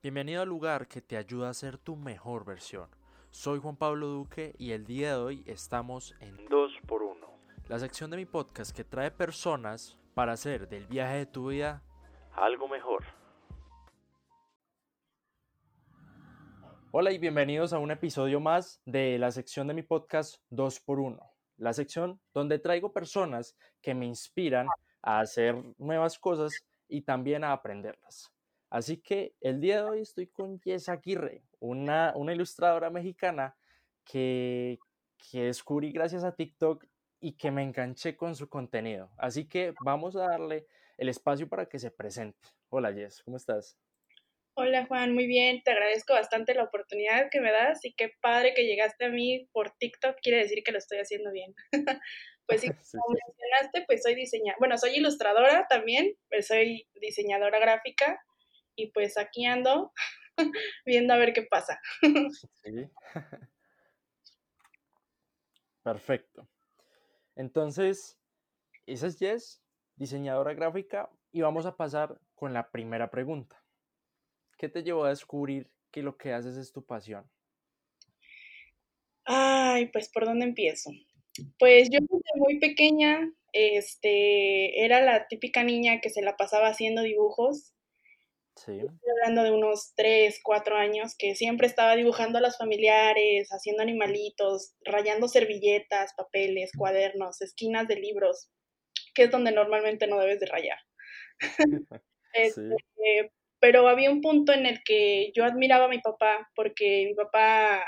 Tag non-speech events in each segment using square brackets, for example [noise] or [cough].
Bienvenido al lugar que te ayuda a ser tu mejor versión. Soy Juan Pablo Duque y el día de hoy estamos en 2x1, la sección de mi podcast que trae personas para hacer del viaje de tu vida algo mejor. Hola y bienvenidos a un episodio más de la sección de mi podcast 2x1, la sección donde traigo personas que me inspiran a hacer nuevas cosas y también a aprenderlas. Así que el día de hoy estoy con Jess Aguirre, una, una ilustradora mexicana que, que descubrí gracias a TikTok y que me enganché con su contenido. Así que vamos a darle el espacio para que se presente. Hola Jess, ¿cómo estás? Hola Juan, muy bien, te agradezco bastante la oportunidad que me das y qué padre que llegaste a mí por TikTok, quiere decir que lo estoy haciendo bien. [laughs] pues sí, [laughs] como mencionaste, pues soy diseñadora, bueno, soy ilustradora también, pues soy diseñadora gráfica y pues aquí ando [laughs] viendo a ver qué pasa. [laughs] Sí. [laughs] Perfecto. Entonces, esa es Jess, diseñadora gráfica, y vamos a pasar con la primera pregunta. ¿Qué te llevó a descubrir que lo que haces es tu pasión? Ay, pues por dónde empiezo. Pues yo desde muy pequeña, este, era la típica niña que se la pasaba haciendo dibujos Estoy hablando de unos 3, 4 años que siempre estaba dibujando a los familiares, haciendo animalitos, rayando servilletas, papeles, cuadernos, esquinas de libros, que es donde normalmente no debes de rayar. [laughs] Este, pero había un punto en el que yo admiraba a mi papá porque mi papá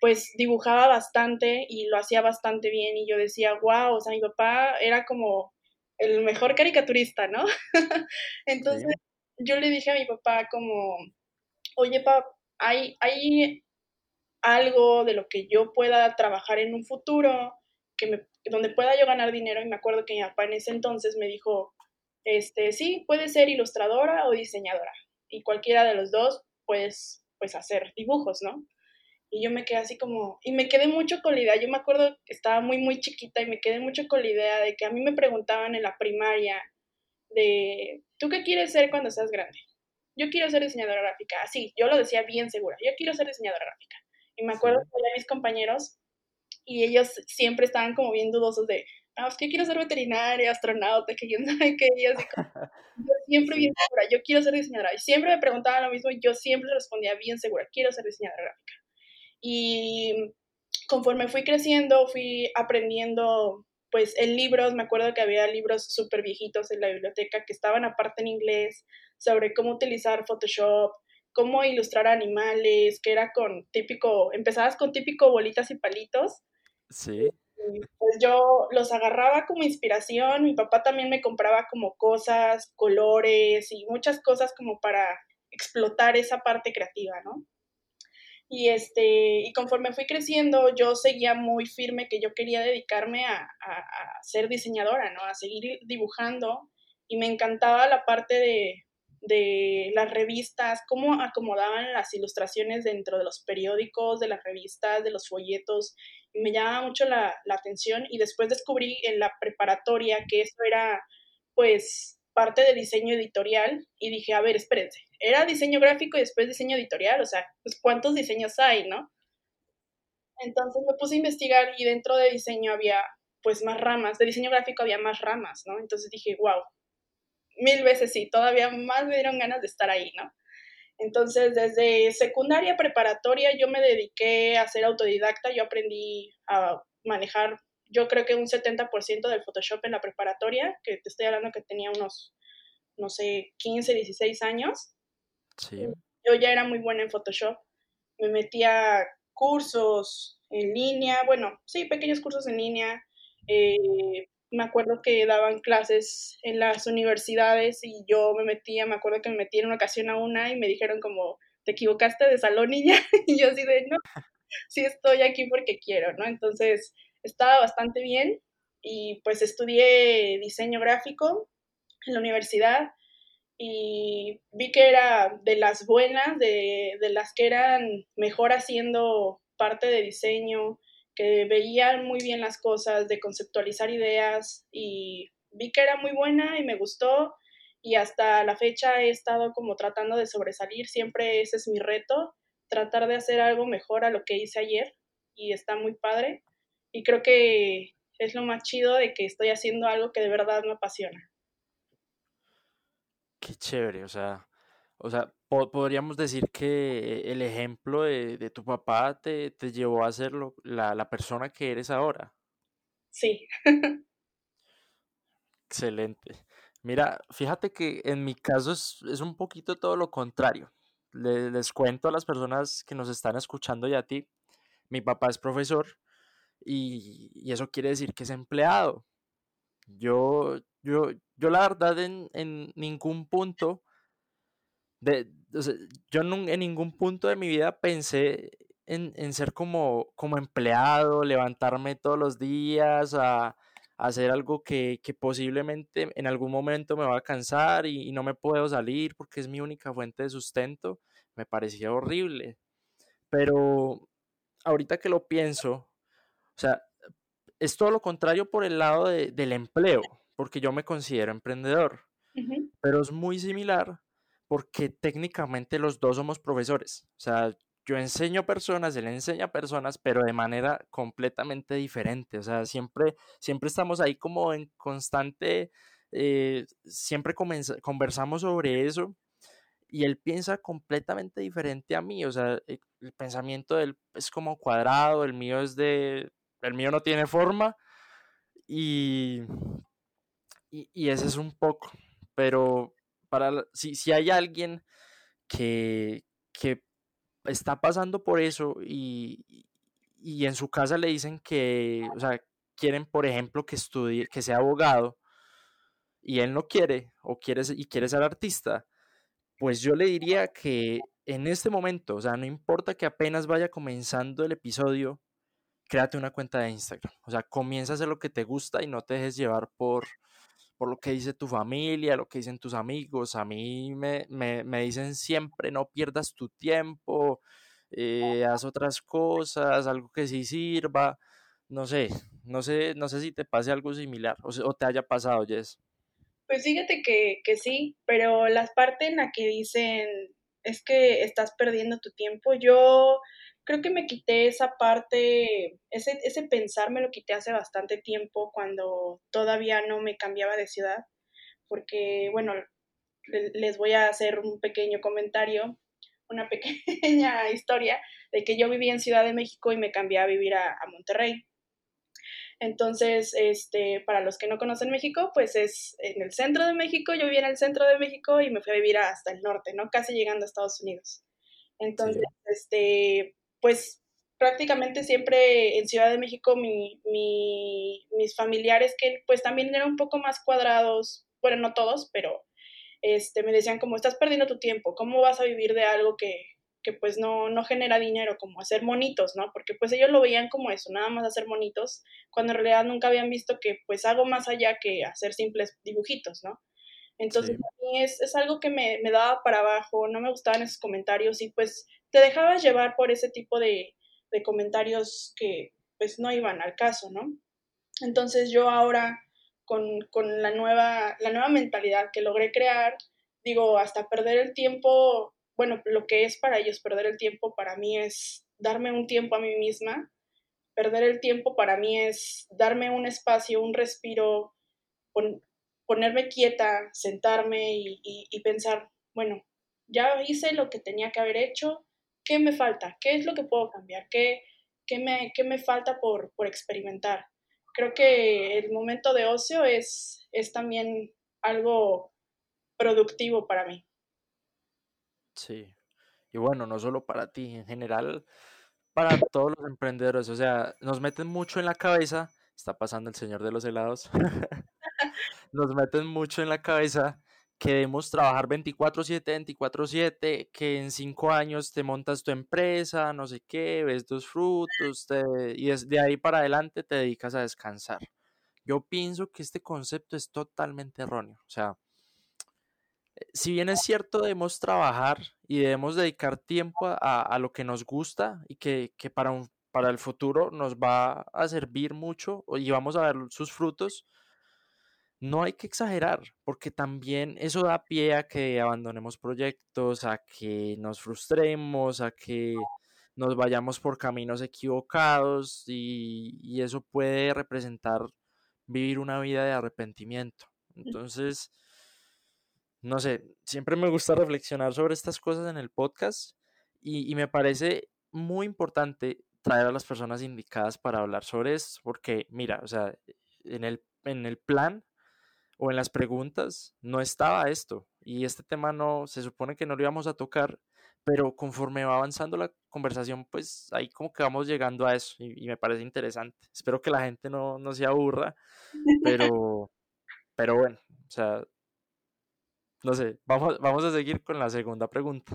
pues dibujaba bastante y lo hacía bastante bien y yo decía, wow, o sea, mi papá era como el mejor caricaturista, ¿no? [laughs] Entonces, yo le dije a mi papá como, oye, papá, hay, hay algo de lo que yo pueda trabajar en un futuro, que me, donde pueda yo ganar dinero. Y me acuerdo que mi papá en ese entonces me dijo, este, sí, puedes ser ilustradora o diseñadora. Y cualquiera de los dos puedes, pues, hacer dibujos, ¿no? Y yo me quedé así como, y me quedé mucho con la idea, yo me acuerdo que estaba muy, muy chiquita y me quedé mucho con la idea de que a mí me preguntaban en la primaria, de, ¿tú qué quieres ser cuando seas grande? Yo quiero ser diseñadora gráfica. Así, yo lo decía bien segura. Yo quiero ser diseñadora gráfica. Y me acuerdo que mis compañeros y ellos siempre estaban como bien dudosos de, no, es que quiero ser veterinaria, astronauta, que yo no sé qué. Y así como, [laughs] yo siempre bien segura, yo quiero ser diseñadora. Y siempre me preguntaban lo mismo y yo siempre respondía bien segura, quiero ser diseñadora gráfica. Y conforme fui creciendo, fui aprendiendo pues en libros, me acuerdo que había libros súper viejitos en la biblioteca que estaban aparte en inglés sobre cómo utilizar Photoshop, cómo ilustrar animales, que era con típico, empezabas con típico bolitas y palitos. Sí. pues yo los agarraba como inspiración, mi papá también me compraba como cosas, colores y muchas cosas como para explotar esa parte creativa, ¿no? Y, este, y conforme fui creciendo, yo seguía muy firme que yo quería dedicarme a, a, ser diseñadora, ¿no? A seguir dibujando. Y me encantaba la parte de, de las revistas, cómo acomodaban las ilustraciones dentro de los periódicos, de las revistas, de los folletos. Me llamaba mucho la, la atención. Y después descubrí en la preparatoria que eso era, pues, parte de diseño editorial y dije, a ver, espérense, era diseño gráfico y después diseño editorial, o sea, pues cuántos diseños hay, ¿no? Entonces me puse a investigar y dentro de diseño había pues más ramas, de diseño gráfico había más ramas, ¿no? Entonces dije, wow, mil veces sí, todavía más me dieron ganas de estar ahí, ¿no? Entonces, desde secundaria preparatoria yo me dediqué a ser autodidacta, yo aprendí a manejar yo creo que un 70% del Photoshop en la preparatoria, que te estoy hablando que tenía unos, no sé, 15, 16 años. Sí. Yo ya era muy buena en Photoshop. Me metía cursos en línea, bueno, sí, pequeños cursos en línea. Eh, me acuerdo que daban clases en las universidades y yo me metía, me acuerdo que me metí en una ocasión a una y me dijeron como, te equivocaste de salón ya, [laughs] y yo así de, no, sí estoy aquí porque quiero, ¿no? Entonces, estaba bastante bien y pues estudié diseño gráfico en la universidad y vi que era de las buenas, de, las que eran mejor haciendo parte de diseño, que veían muy bien las cosas, de conceptualizar ideas y vi que era muy buena y me gustó y hasta la fecha he estado como tratando de sobresalir, siempre ese es mi reto, tratar de hacer algo mejor a lo que hice ayer y está muy padre y creo que es lo más chido de que estoy haciendo algo que de verdad me apasiona. Qué chévere, o sea, o sea, podríamos decir que el ejemplo de, tu papá te, llevó a ser la, la persona que eres ahora. Sí. [laughs] Excelente. Mira, fíjate que en mi caso es, un poquito todo lo contrario. Les, cuento a las personas que nos están escuchando y a ti. Mi papá es profesor y, y eso quiere decir que es empleado. Yo, yo, yo la verdad en, en ningún punto de, yo en ningún punto de mi vida pensé en, en ser como, como empleado, levantarme todos los días a, hacer algo que, que, posiblemente en algún momento me va a cansar y, y, no me puedo salir porque es mi única fuente de sustento, me parecía horrible. Pero ahorita que lo pienso, o sea, es todo lo contrario por el lado de, del empleo, porque yo me considero emprendedor, pero es muy similar porque técnicamente los dos somos profesores. O sea, yo enseño personas, él enseña personas, pero de manera completamente diferente. O sea, siempre, siempre estamos ahí como en constante, eh, siempre conversamos sobre eso y él piensa completamente diferente a mí. O sea, el, el pensamiento de él es como cuadrado, el mío es de, el mío no tiene forma y, y, ese es un poco, pero para si, si hay alguien que, que está pasando por eso y, y, en su casa le dicen que, o sea, quieren, por ejemplo, que estudie, que sea abogado y él no quiere o quiere y quiere ser artista, pues yo le diría que en este momento, o sea, no importa que apenas vaya comenzando el episodio, créate una cuenta de Instagram. O sea, comienza a hacer lo que te gusta y no te dejes llevar por, por lo que dice tu familia, lo que dicen tus amigos. A mí me, me, dicen siempre, no pierdas tu tiempo, eh, haz otras cosas, algo que sí sirva. No sé, no sé, no sé si te pase algo similar o, te haya pasado, Jess. Pues fíjate que, que sí, pero la parte en la que dicen es que estás perdiendo tu tiempo, yo creo que me quité esa parte, ese, ese pensar me lo quité hace bastante tiempo cuando todavía no me cambiaba de ciudad, porque, bueno, les voy a hacer un pequeño comentario, una pequeña [laughs] historia de que yo vivía en Ciudad de México y me cambié a vivir a, a Monterrey. Entonces, este, para los que no conocen México, pues es en el centro de México, yo vivía en el centro de México y me fui a vivir hasta el norte, ¿no? Casi llegando a Estados Unidos. Entonces, este, pues prácticamente siempre en Ciudad de México mi, mis familiares que pues también eran un poco más cuadrados, bueno, no todos, pero este, me decían como estás perdiendo tu tiempo, ¿cómo vas a vivir de algo que, que pues no, no genera dinero, como hacer monitos, ¿no? Porque pues ellos lo veían como eso, nada más hacer monitos, cuando en realidad nunca habían visto que pues hago más allá que hacer simples dibujitos, ¿no? Entonces, a mí es, es, algo que me, me, daba para abajo, no me gustaban esos comentarios y pues te dejabas llevar por ese tipo de, de comentarios que pues no iban al caso, ¿no? Entonces yo ahora con, con, la, nueva, la nueva mentalidad que logré crear, digo, hasta perder el tiempo, bueno, lo que es para ellos perder el tiempo, para mí es darme un tiempo a mí misma, perder el tiempo para mí es darme un espacio, un respiro, ponerme quieta, sentarme y, y, pensar, bueno, ya hice lo que tenía que haber hecho, ¿qué me falta? ¿Qué es lo que puedo cambiar? ¿Qué, qué, me, qué me, falta por, por, experimentar? Creo que el momento de ocio es, es también algo productivo para mí. Sí, y bueno, no solo para ti, en general, para todos los emprendedores, o sea, nos meten mucho en la cabeza, está pasando el señor de los helados, [laughs] nos meten mucho en la cabeza que debemos trabajar 24/7, 24/7, que en cinco años te montas tu empresa, no sé qué, ves tus frutos y desde ahí para adelante te dedicas a descansar. Yo pienso que este concepto es totalmente erróneo. O sea, eh, si bien es cierto, debemos trabajar y debemos dedicar tiempo a, a lo que nos gusta y que, que para, un, para el futuro nos va a servir mucho y vamos a ver sus frutos, no hay que exagerar, porque también eso da pie a que abandonemos proyectos, a que nos frustremos, a que nos vayamos por caminos equivocados y, eso puede representar vivir una vida de arrepentimiento. Entonces, no sé, siempre me gusta reflexionar sobre estas cosas en el podcast y, y me parece muy importante traer a las personas indicadas para hablar sobre esto, porque mira, o sea, en el, en el plan o en las preguntas no estaba esto y este tema no se supone que no lo íbamos a tocar, pero conforme va avanzando la conversación, pues ahí como que vamos llegando a eso y, me parece interesante. Espero que la gente no, no se aburra, [laughs] pero, pero bueno, o sea, no sé, vamos, vamos a seguir con la segunda pregunta.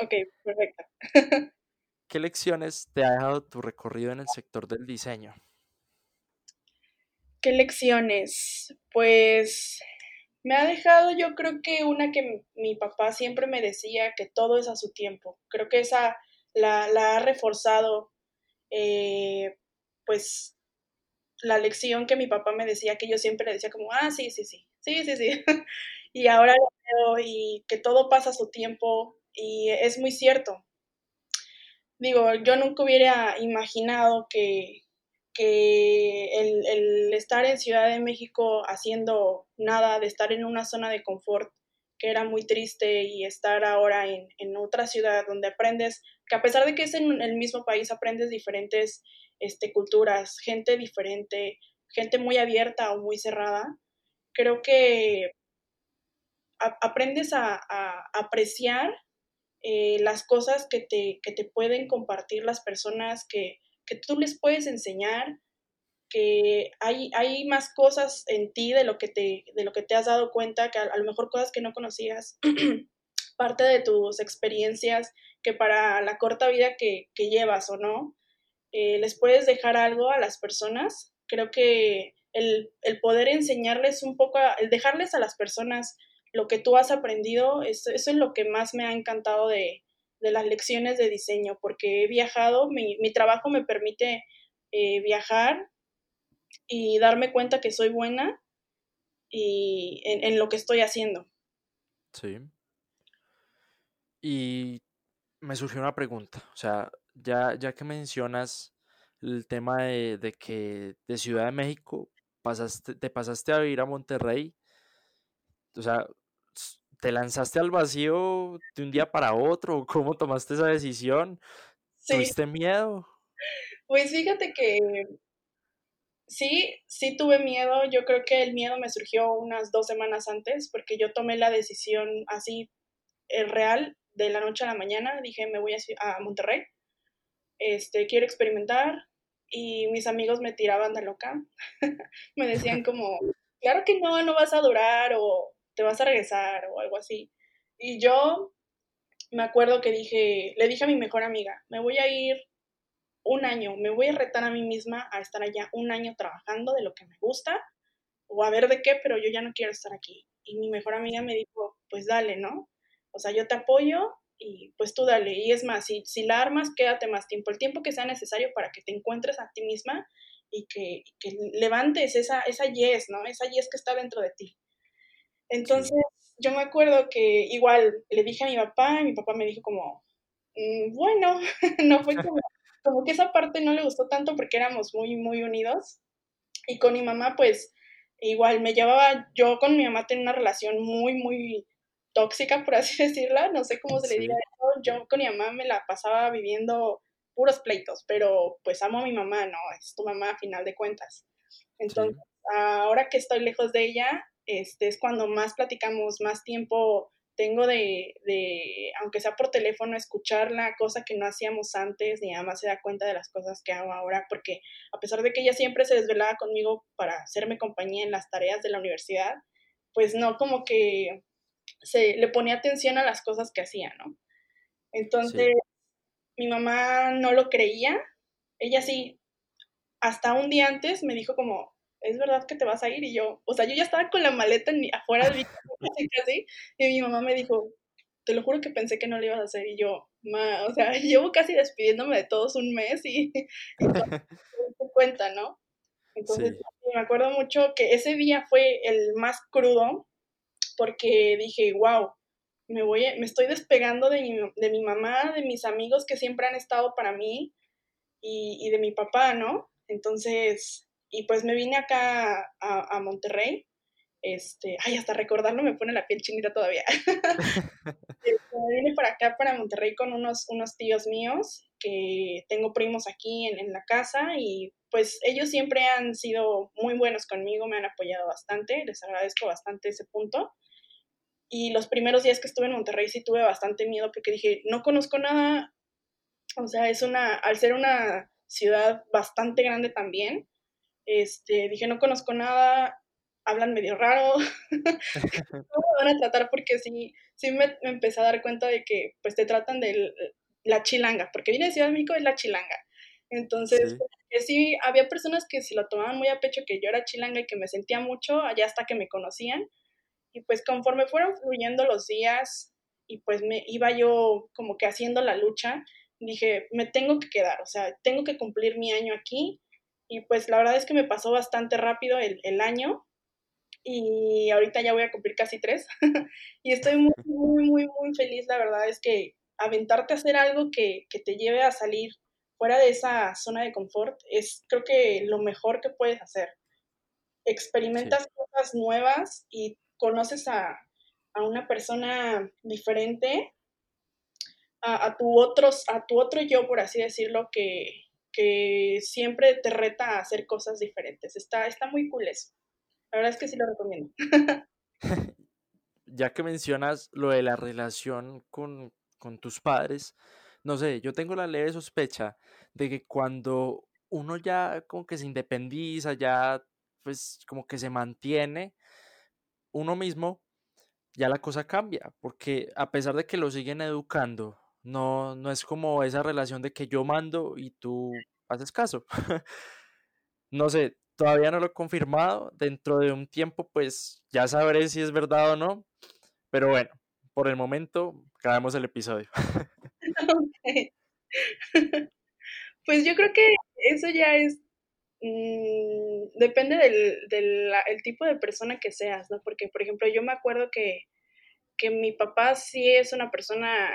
Ok, perfecto. [laughs] ¿Qué lecciones te ha dejado tu recorrido en el sector del diseño? ¿Qué lecciones? Pues me ha dejado yo creo que una que mi papá siempre me decía que todo es a su tiempo. Creo que esa la, ha reforzado eh, pues la lección que mi papá me decía, que yo siempre le decía como, ah, sí, sí, sí, sí, sí, sí. [laughs] y ahora lo veo y que todo pasa a su tiempo y es muy cierto. Digo, yo nunca hubiera imaginado que, que el, estar en Ciudad de México haciendo nada, de estar en una zona de confort que era muy triste y estar ahora en, otra ciudad donde aprendes, que a pesar de que es en el mismo país, aprendes diferentes este, culturas, gente diferente, gente muy abierta o muy cerrada, creo que aprendes a, apreciar eh, las cosas que te, que te pueden compartir las personas que, que tú les puedes enseñar que hay, hay más cosas en ti de lo que te, de lo que te has dado cuenta, que a, lo mejor cosas que no conocías, [clears throat] parte de tus experiencias, que para la corta vida que, llevas o no, eh, les puedes dejar algo a las personas. Creo que el, poder enseñarles un poco, el dejarles a las personas lo que tú has aprendido, eso, eso es lo que más me ha encantado de, de las lecciones de diseño, porque he viajado, mi, trabajo me permite eh, viajar y darme cuenta que soy buena y en, lo que estoy haciendo. Sí. Y me surgió una pregunta, o sea, ya, ya que mencionas el tema de, de que de Ciudad de México pasaste, te pasaste a vivir a Monterrey, o sea, ¿Te lanzaste al vacío de un día para otro? ¿Cómo tomaste esa decisión? ¿Tuviste miedo? Pues fíjate que sí, sí tuve miedo. Yo creo que el miedo me surgió unas dos semanas antes porque yo tomé la decisión así, el real, de la noche a la mañana. Dije, me voy a, Monterrey. Este, quiero experimentar. Y mis amigos me tiraban de loca. [laughs] me decían como, claro que no, no vas a durar o te vas a regresar o algo así. Y yo me acuerdo que dije, le dije a mi mejor amiga, me voy a ir un año, me voy a retar a mí misma a estar allá un año trabajando de lo que me gusta o a ver de qué, pero yo ya no quiero estar aquí. Y mi mejor amiga me dijo, pues dale, ¿no? O sea, yo te apoyo y pues tú dale. Y es más, si, si la armas, quédate más tiempo, el tiempo que sea necesario para que te encuentres a ti misma y que, que levantes esa, esa yes, ¿no? Esa yes que está dentro de ti. Entonces, yo me acuerdo que igual le dije a mi papá y mi papá me dijo como, mm, bueno, [laughs] no fue como, como que esa parte no le gustó tanto porque éramos muy, muy unidos. Y con mi mamá, pues, igual me llevaba, yo con mi mamá tenía una relación muy, muy tóxica, por así [laughs] decirla, no sé cómo se le diga eso. Yo con mi mamá me la pasaba viviendo puros pleitos, pero pues amo a mi mamá, ¿no? Es tu mamá a final de cuentas. Entonces, ahora que estoy lejos de ella, este, es cuando más platicamos, más tiempo tengo de, de, aunque sea por teléfono, escucharla, cosa que no hacíamos antes, ni además se da cuenta de las cosas que hago ahora, porque a pesar de que ella siempre se desvelaba conmigo para hacerme compañía en las tareas de la universidad, pues no como que se le ponía atención a las cosas que hacía, ¿no? Entonces, mi mamá no lo creía, ella sí, hasta un día antes me dijo como, ¿es verdad que te vas a ir? Y yo, o sea, yo ya estaba con la maleta afuera del [laughs] casi, y mi mamá me dijo, te lo juro que pensé que no lo ibas a hacer, y yo, ma, o sea, [laughs] llevo casi despidiéndome de todos un mes y, [laughs] y te cuenta, ¿no? Entonces, me acuerdo mucho que ese día fue el más crudo porque dije, wow, me, voy, me estoy despegando de mi, de mi mamá, de mis amigos que siempre han estado para mí y, y de mi papá, ¿no? Entonces, y pues me vine acá a, a Monterrey este, ay, hasta recordarlo me pone la piel chinita todavía. [laughs] [laughs] Este, vine para acá, para Monterrey, con unos, unos tíos míos, que tengo primos aquí en, en, la casa, y pues ellos siempre han sido muy buenos conmigo, me han apoyado bastante, les agradezco bastante ese punto. Y los primeros días que estuve en Monterrey sí tuve bastante miedo porque dije, no conozco nada, o sea, es una, al ser una ciudad bastante grande también, este, dije, no conozco nada, hablan medio raro, [laughs] ¿cómo me van a tratar? Porque sí, sí me, me, empecé a dar cuenta de que pues te tratan de la chilanga, porque viene de Ciudad de México es la chilanga. Entonces, sí. Había personas que si lo tomaban muy a pecho que yo era chilanga y que me sentía mucho, allá hasta que me conocían. Y pues conforme fueron fluyendo los días y pues me iba yo como que haciendo la lucha, dije, me tengo que quedar, o sea, tengo que cumplir mi año aquí. Y pues la verdad es que me pasó bastante rápido el, el año, y ahorita ya voy a cumplir casi tres. [laughs] y estoy muy, muy, muy, muy feliz. La verdad es que aventarte a hacer algo que, que, te lleve a salir fuera de esa zona de confort es creo que lo mejor que puedes hacer. Experimentas sí. cosas nuevas y conoces a, a una persona diferente, a, a, tu otros, a tu otro yo, por así decirlo, que, que siempre te reta a hacer cosas diferentes. Está, está muy cool eso. La verdad es que sí lo recomiendo. [laughs] ya que mencionas lo de la relación con, con, tus padres, no sé, yo tengo la leve sospecha de que cuando uno ya como que se independiza, ya pues como que se mantiene uno mismo, ya la cosa cambia, porque a pesar de que lo siguen educando, no, no es como esa relación de que yo mando y tú haces caso. [laughs] no sé, Todavía no lo he confirmado. Dentro de un tiempo, pues ya sabré si es verdad o no. Pero bueno, por el momento, acabamos el episodio. [laughs] [laughs] Pues yo creo que eso ya es. Mmm, depende del, del el tipo de persona que seas, ¿no? Porque, por ejemplo, yo me acuerdo que, que mi papá sí es una persona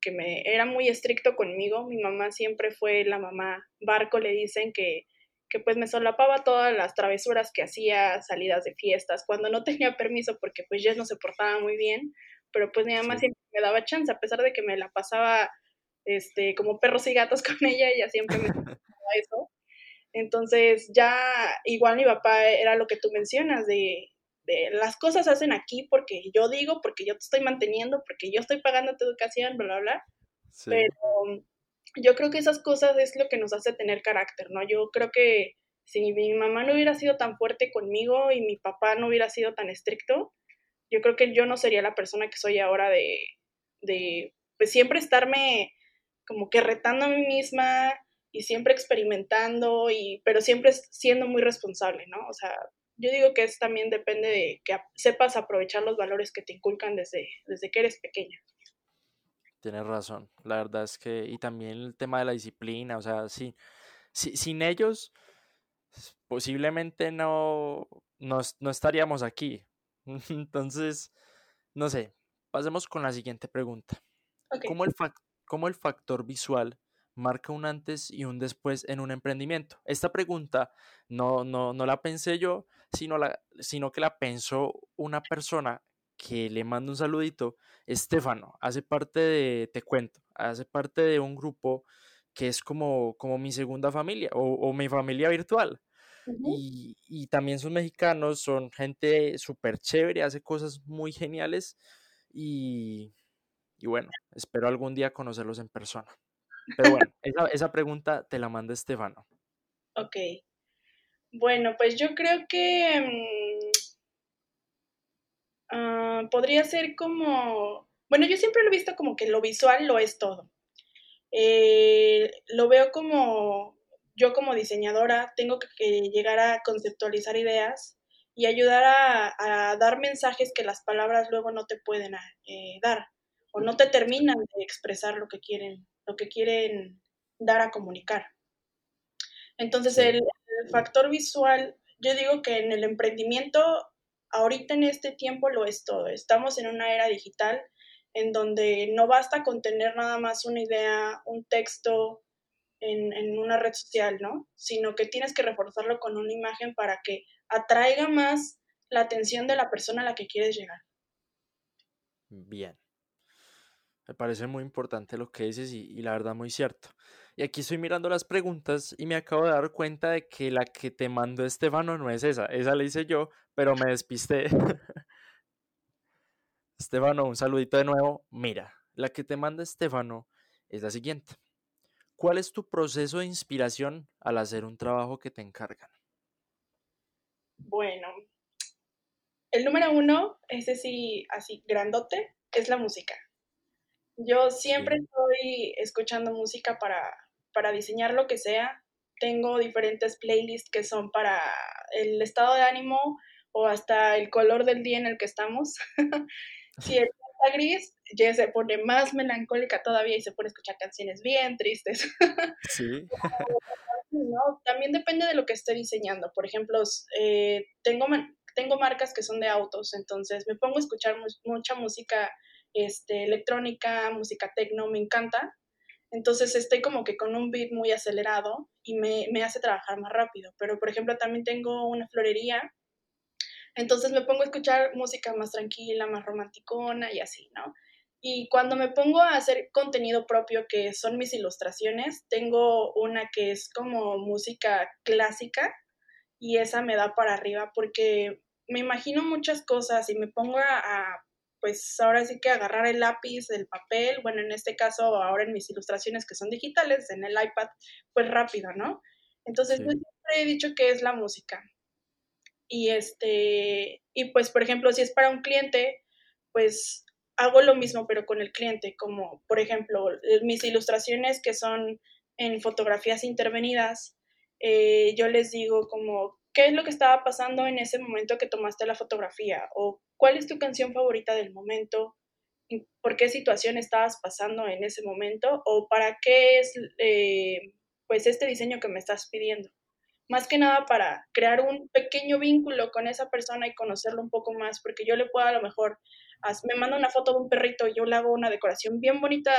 que me era muy estricto conmigo. Mi mamá siempre fue la mamá barco, le dicen que que pues me solapaba todas las travesuras que hacía, salidas de fiestas, cuando no [laughs] tenía permiso porque pues Jess no se portaba muy bien, pero pues mi mamá sí. siempre me daba chance, a pesar de que me la pasaba este, como perros y gatos [laughs] con ella, ella siempre me [laughs] daba eso. Entonces ya igual mi papá era lo que tú mencionas, de, de las cosas se hacen aquí porque yo digo, porque yo te estoy manteniendo, porque yo estoy pagando tu educación, bla, bla, bla. Sí. Pero yo creo que esas cosas es lo que nos hace tener carácter, ¿no? Yo creo que si mi mamá no hubiera sido tan fuerte conmigo y mi papá no hubiera sido tan estricto, yo creo que yo no sería la persona que soy ahora de, de pues siempre estarme como que retando a mí misma y siempre experimentando, y, pero siempre siendo muy responsable, ¿no? O sea, yo digo que es también depende de que sepas aprovechar los valores que te inculcan desde, desde que eres pequeña. Tienes razón, la verdad es que, y también el tema de la disciplina, o sea, sí, sí sin ellos posiblemente no, no, no estaríamos aquí. [laughs] Entonces, no sé, pasemos con la siguiente pregunta. Okay. ¿Cómo, el ¿Cómo el factor visual marca un antes y un después en un emprendimiento? Esta pregunta no, no, no la pensé yo, sino, la, sino que la pensó una persona que le mando un saludito, Estefano, hace parte de, te cuento, hace parte de un grupo que es como, como mi segunda familia o, o mi familia virtual. Uh -huh. y, y, también son mexicanos, son gente súper chévere, hace cosas muy geniales y, y, bueno, espero algún día conocerlos en persona. Pero bueno, esa, pregunta te la manda Estefano. Ok. Bueno, pues yo creo que um, Uh, podría ser como, bueno, yo siempre lo he visto como que lo visual lo es todo. Eh, lo veo como, yo como diseñadora tengo que, llegar a conceptualizar ideas y ayudar a, a, dar mensajes que las palabras luego no te pueden eh, dar o no te terminan de expresar lo que quieren, lo que quieren dar a comunicar. Entonces el, factor visual yo digo que en el emprendimiento, ahorita en este tiempo lo es todo. Estamos en una era digital en donde no basta con tener nada más una idea, un texto en, en una red social, ¿no? Sino que tienes que reforzarlo con una imagen para que atraiga más la atención de la persona a la que quieres llegar. Bien. Me parece muy importante lo que dices y, la verdad muy cierto. Y aquí estoy mirando las preguntas y me acabo de dar cuenta de que la que te mandó Estefano no es esa. Esa la hice yo, pero me despisté. [laughs] Estefano, un saludito de nuevo. Mira, la que te manda Estefano es la siguiente. ¿Cuál es tu proceso de inspiración al hacer un trabajo que te encargan? Bueno, el número uno, ese sí, así grandote, es la música. Yo siempre estoy escuchando música para, para diseñar lo que sea. Tengo diferentes playlists que son para el estado de ánimo o hasta el color del día en el que estamos. [laughs] si está gris, ya se pone más melancólica todavía y se pone a escuchar canciones bien tristes. [laughs] sí. [laughs] también depende de lo que esté diseñando. Por ejemplo, eh, tengo, tengo marcas que son de autos, entonces me pongo a escuchar mucha música este, electrónica, música techno, me encanta. Entonces estoy como que con un beat muy acelerado y me, me hace trabajar más rápido. Pero, por ejemplo, también tengo una florería entonces me pongo a escuchar música más tranquila, más romanticona y así, ¿no? Y cuando me pongo a hacer contenido propio, que son mis ilustraciones, tengo una que es como música clásica y esa me da para arriba porque me imagino muchas cosas y me pongo a, pues ahora sí que agarrar el lápiz, el papel, bueno, en este caso ahora en mis ilustraciones que son digitales, en el iPad, pues rápido, ¿no? Entonces yo siempre he dicho que es la música. Y este, y pues por ejemplo, si es para un cliente, pues hago lo mismo pero con el cliente, como por ejemplo mis ilustraciones que son en fotografías intervenidas, eh, yo les digo como, ¿qué es lo que estaba pasando en ese momento que tomaste la fotografía? ¿O cuál es tu canción favorita del momento? ¿Por qué situación estabas pasando en ese momento? ¿O para qué es eh, pues este diseño que me estás pidiendo? más que nada para crear un pequeño vínculo con esa persona y conocerlo un poco más, porque yo le puedo a lo mejor, me manda una foto de un perrito y yo le hago una decoración bien bonita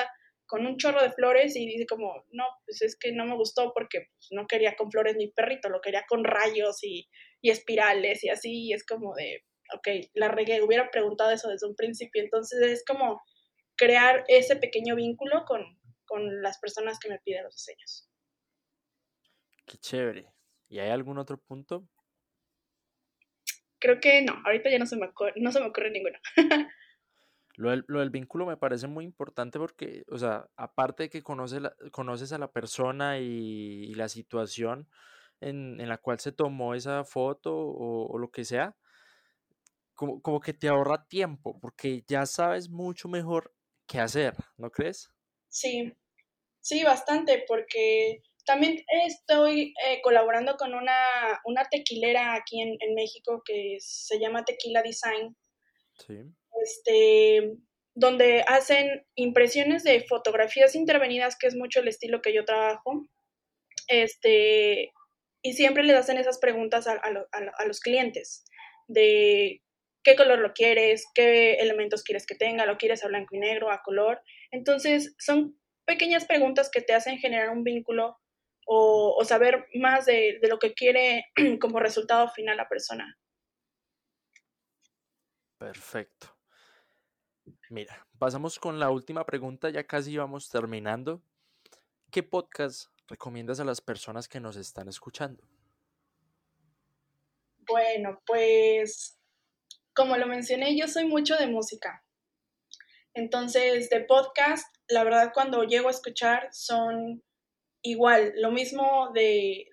con un chorro de flores y dice como, no, pues es que no me gustó porque pues, no quería con flores ni perrito, lo quería con rayos y, y espirales y así, y es como de, ok, la regué, hubiera preguntado eso desde un principio, entonces es como crear ese pequeño vínculo con, con las personas que me piden los diseños. Qué chévere. ¿Y hay algún otro punto? Creo que no, ahorita ya no se me, no se me ocurre ninguno. [laughs] lo, del, vínculo me parece muy importante porque, o sea, aparte de que conoces, conoces a la persona y, la situación en, la cual se tomó esa foto o, lo que sea, como, como que te ahorra tiempo porque ya sabes mucho mejor qué hacer, ¿no crees? Sí, sí, bastante, porque también estoy eh, colaborando con una, tequilera aquí en, México que se llama Tequila Design. Sí. Este, donde hacen impresiones de fotografías intervenidas, que es mucho el estilo que yo trabajo. Este, y siempre les hacen esas preguntas a, a los clientes de qué color lo quieres, qué elementos quieres que tenga, lo quieres a blanco y negro, a color. Entonces, son pequeñas preguntas que te hacen generar un vínculo o, saber más de, lo que quiere [clears throat] como resultado final la persona. Perfecto. Mira, pasamos con la última pregunta, ya casi vamos terminando. ¿Qué podcast recomiendas a las personas que nos están escuchando? Bueno, pues como lo mencioné, yo soy mucho de música. Entonces, de podcast, la verdad cuando llego a escuchar son igual, lo mismo de,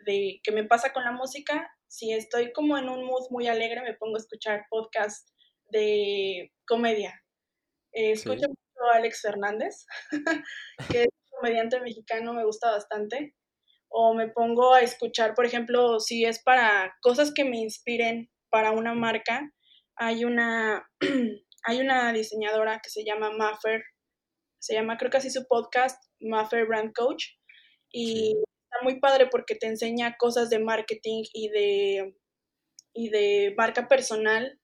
que me pasa con la música, si estoy como en un mood muy alegre, me pongo a escuchar podcast de comedia. Eh, escucho mucho a Alex Fernández, [laughs] que es un comediante mexicano, me gusta bastante. O me pongo a escuchar, por ejemplo, si es para cosas que me inspiren para una marca, hay una, [clears throat] hay una diseñadora que se llama Maffer, se llama, creo que así su podcast, Maffer Brand Coach. Y está muy padre porque te enseña cosas de marketing y de y de marca personal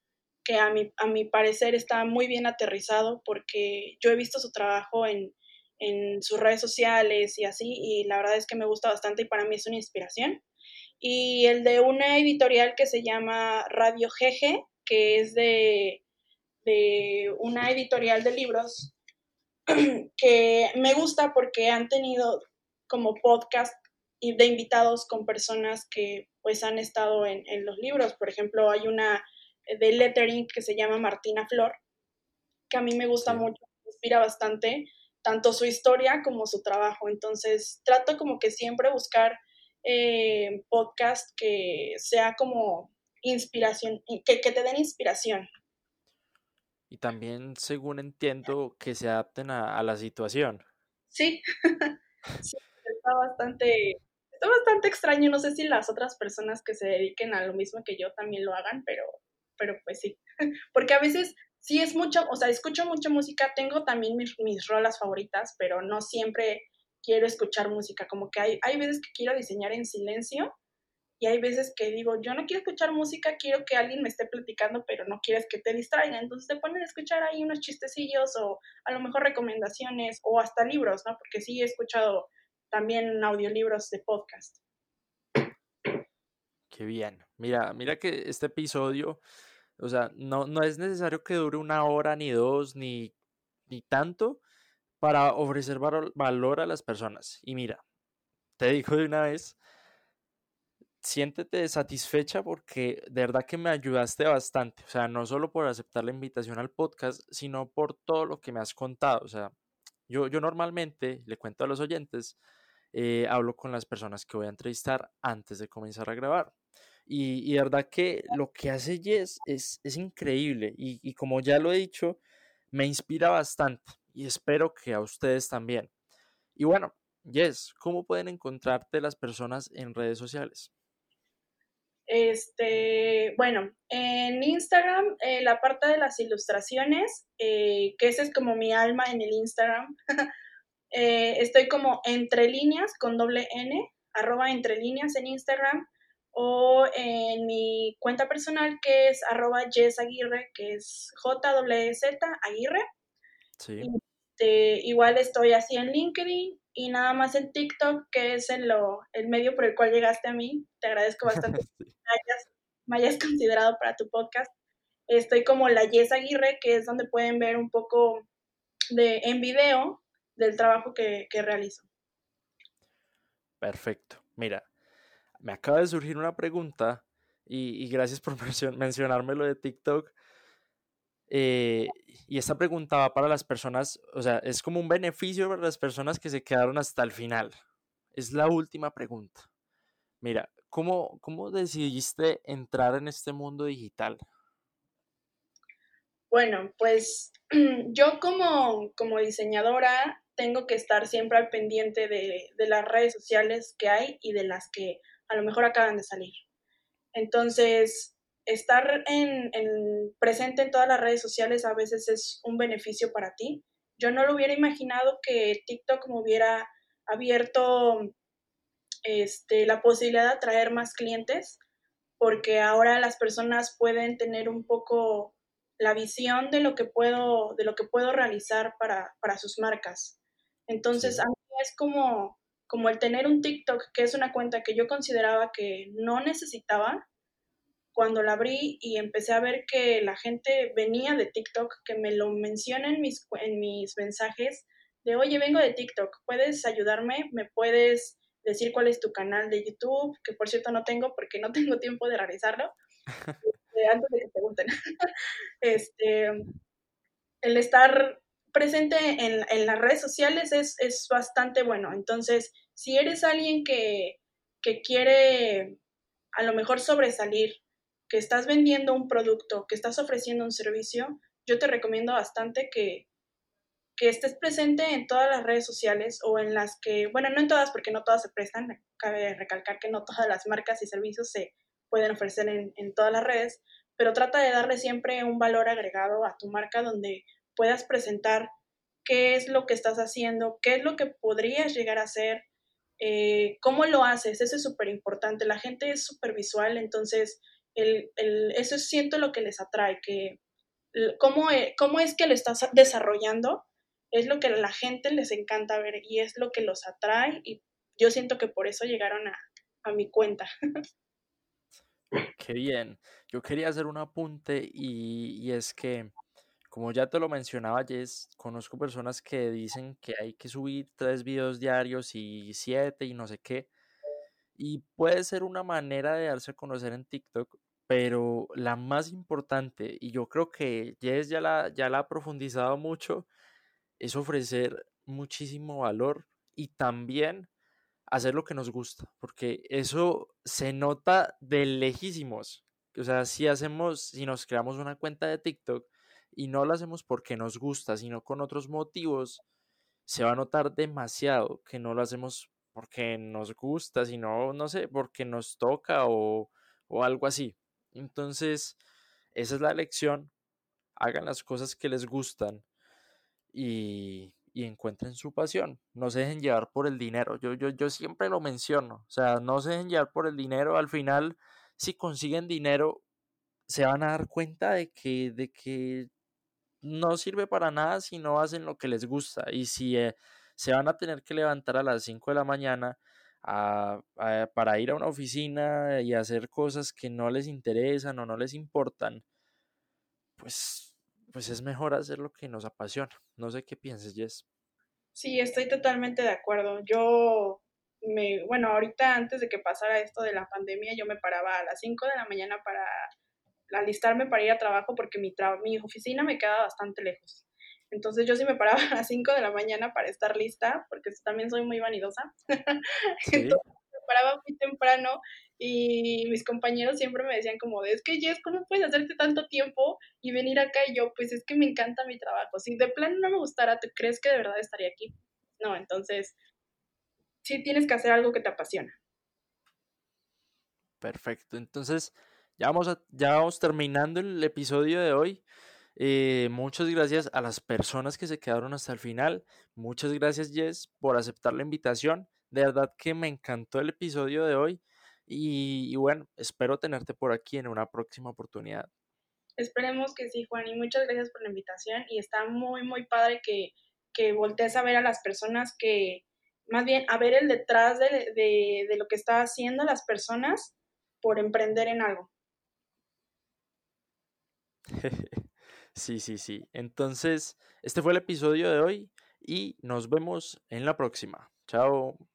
que a mi, a mi parecer está muy bien aterrizado porque yo he visto su trabajo en, en sus redes sociales y así, y la verdad es que me gusta bastante y para mí es una inspiración. Y el de una editorial que se llama Radio GG, que es de, de una editorial de libros [clears throat] que me gusta porque han tenido como podcast de invitados con personas que pues han estado en, en los libros. Por ejemplo, hay una de lettering que se llama Martina Flor, que a mí me gusta mucho, me inspira bastante, tanto su historia como su trabajo. Entonces, trato como que siempre buscar eh, podcast que sea como inspiración, que, que te den inspiración. Y también, según entiendo, que se adapten a, la situación. [laughs] Sí. está bastante, está bastante extraño. No sé si las otras personas que se dediquen a lo mismo que yo también lo hagan, pero, pero pues sí. [laughs] Porque a veces sí es mucho, o sea, escucho mucha música, tengo también mis, mis rolas favoritas, pero no siempre quiero escuchar música. Como que hay, hay veces que quiero diseñar en silencio y hay veces que digo, yo no quiero escuchar música, quiero que alguien me esté platicando, pero no quieres que te distraiga. Entonces te pones a escuchar ahí unos chistecillos o a lo mejor recomendaciones o hasta libros, ¿no? Porque sí he escuchado también audiolibros de podcast. Qué bien. Mira, mira que este episodio, o sea, no, no es necesario que dure una hora, ni dos, ni, ni tanto para ofrecer valor a las personas. Y mira, te digo de una vez, siéntete satisfecha porque de verdad que me ayudaste bastante. O sea, no solo por aceptar la invitación al podcast, sino por todo lo que me has contado. O sea, yo, yo normalmente le cuento a los oyentes, eh, hablo con las personas que voy a entrevistar antes de comenzar a grabar. Y, de verdad que lo que hace Jess es, es increíble y, y como ya lo he dicho, me inspira bastante y espero que a ustedes también. Y bueno, Jess, ¿cómo pueden encontrarte las personas en redes sociales? Este, bueno, en Instagram, eh, la parte de las ilustraciones, eh, que ese es como mi alma en el Instagram, [laughs] eh, estoy como entre líneas con doble N, arroba entre líneas en Instagram, o en mi cuenta personal que es arroba Aguirre, que es J-Z Aguirre. Sí. Este, igual estoy así en LinkedIn y nada más en TikTok, que es en lo, el medio por el cual llegaste a mí. Te agradezco bastante [laughs] que me hayas, considerado para tu podcast. Estoy como la Yes Aguirre, que es donde pueden ver un poco de, en video del trabajo que, realizo. Perfecto. Mira, me acaba de surgir una pregunta y, gracias por [laughs] mencionarme lo de TikTok. Eh, y esta pregunta va para las personas, o sea, es como un beneficio para las personas que se quedaron hasta el final. Es la última pregunta. Mira, ¿cómo, cómo decidiste entrar en este mundo digital? Bueno, pues [clears throat] yo como, como diseñadora tengo que estar siempre al pendiente de, de las redes sociales que hay y de las que a lo mejor acaban de salir. Entonces, estar en, presente en todas las redes sociales a veces es un beneficio para ti. Yo no lo hubiera imaginado que TikTok me hubiera abierto este, la posibilidad de atraer más clientes, porque ahora las personas pueden tener un poco la visión de lo que puedo, de lo que puedo realizar para, sus marcas. Entonces, a mí es como, como el tener un TikTok, que es una cuenta que yo consideraba que no necesitaba, cuando la abrí y empecé a ver que la gente venía de TikTok, que me lo menciona en mis, en mis mensajes, de, oye, vengo de TikTok, ¿puedes ayudarme? ¿Me puedes decir cuál es tu canal de YouTube? Que por cierto no tengo porque no [laughs] tengo tiempo de realizarlo. [laughs] Este, antes de que pregunten. [laughs] este, el estar presente en, en las redes sociales es, es, bastante bueno. Entonces, si eres alguien que, que quiere a lo mejor sobresalir que estás vendiendo un producto, que estás ofreciendo un servicio, yo te recomiendo bastante que, que estés presente en todas las redes sociales o en las que, bueno, no en todas porque no todas se prestan, cabe recalcar que no todas las marcas y servicios se pueden ofrecer en, en todas las redes, pero trata de darle siempre un valor agregado a tu marca donde puedas presentar qué es lo que estás haciendo, qué es lo que podrías llegar a hacer, eh, cómo lo haces, eso es súper importante. La gente es súper visual, entonces el, el, eso siento lo que les atrae, que cómo, e, cómo es que lo estás desarrollando es lo que a la gente les encanta ver y es lo que los atrae y yo siento que por eso llegaron a, a mi cuenta. Qué bien. Yo quería hacer un apunte y, y, es que, como ya te lo mencionaba, Jess, conozco personas que dicen que hay que subir tres videos diarios y siete y no sé qué. Y puede ser una manera de darse a conocer en TikTok, pero la más importante, y yo creo que Jess ya la, ya la ha profundizado mucho, es ofrecer muchísimo valor y también hacer lo que nos gusta, porque eso se nota de lejísimos. O sea, si hacemos, si nos creamos una cuenta de TikTok y no lo hacemos porque nos gusta, sino con otros motivos, se va a notar demasiado que no lo hacemos porque nos gusta, sino, no sé, porque nos toca o, o algo así. Entonces, esa es la lección. Hagan las cosas que les gustan y, y encuentren su pasión. No se dejen llevar por el dinero. Yo, yo, yo siempre lo menciono. O sea, no se dejen llevar por el dinero. Al final, si consiguen dinero, se van a dar cuenta de que, de que no sirve para nada si no hacen lo que les gusta. Y si eh, se van a tener que levantar a las 5 de la mañana para ir a una oficina y hacer cosas que no les interesan o no les importan, pues pues es mejor hacer lo que nos apasiona. No sé qué pienses, Jess. Sí, estoy totalmente de acuerdo. Yo me, bueno, ahorita antes de que pasara esto de la pandemia, yo me paraba a las 5 de la mañana para alistarme para ir a trabajo porque mi, mi oficina me queda bastante lejos. Entonces yo sí me paraba [laughs] a las 5 de la mañana para estar lista, porque también soy muy vanidosa. [laughs] Entonces me paraba muy temprano y mis compañeros siempre me decían como, es que Jess, ¿cómo puedes hacerte tanto tiempo y venir acá? Y yo, pues es que me encanta mi trabajo. Si de plano no me gustara, ¿tú crees que de verdad estaría aquí? No, entonces sí tienes que hacer algo que te apasiona. Perfecto, entonces ya vamos, ya vamos terminando el episodio de hoy. Eh, muchas gracias a las personas que se quedaron hasta el final. Muchas gracias, Jess, por aceptar la invitación. De verdad que me encantó el episodio de hoy y, bueno, espero tenerte por aquí en una próxima oportunidad. Esperemos que sí, Juan, y muchas gracias por la invitación. Y está muy, muy padre que, que voltees a ver a las personas que, más bien, a ver el detrás de, de, de lo que están haciendo las personas por emprender en algo. [laughs] sí, sí, sí. Entonces, este fue el episodio de hoy y nos vemos en la próxima. Chao.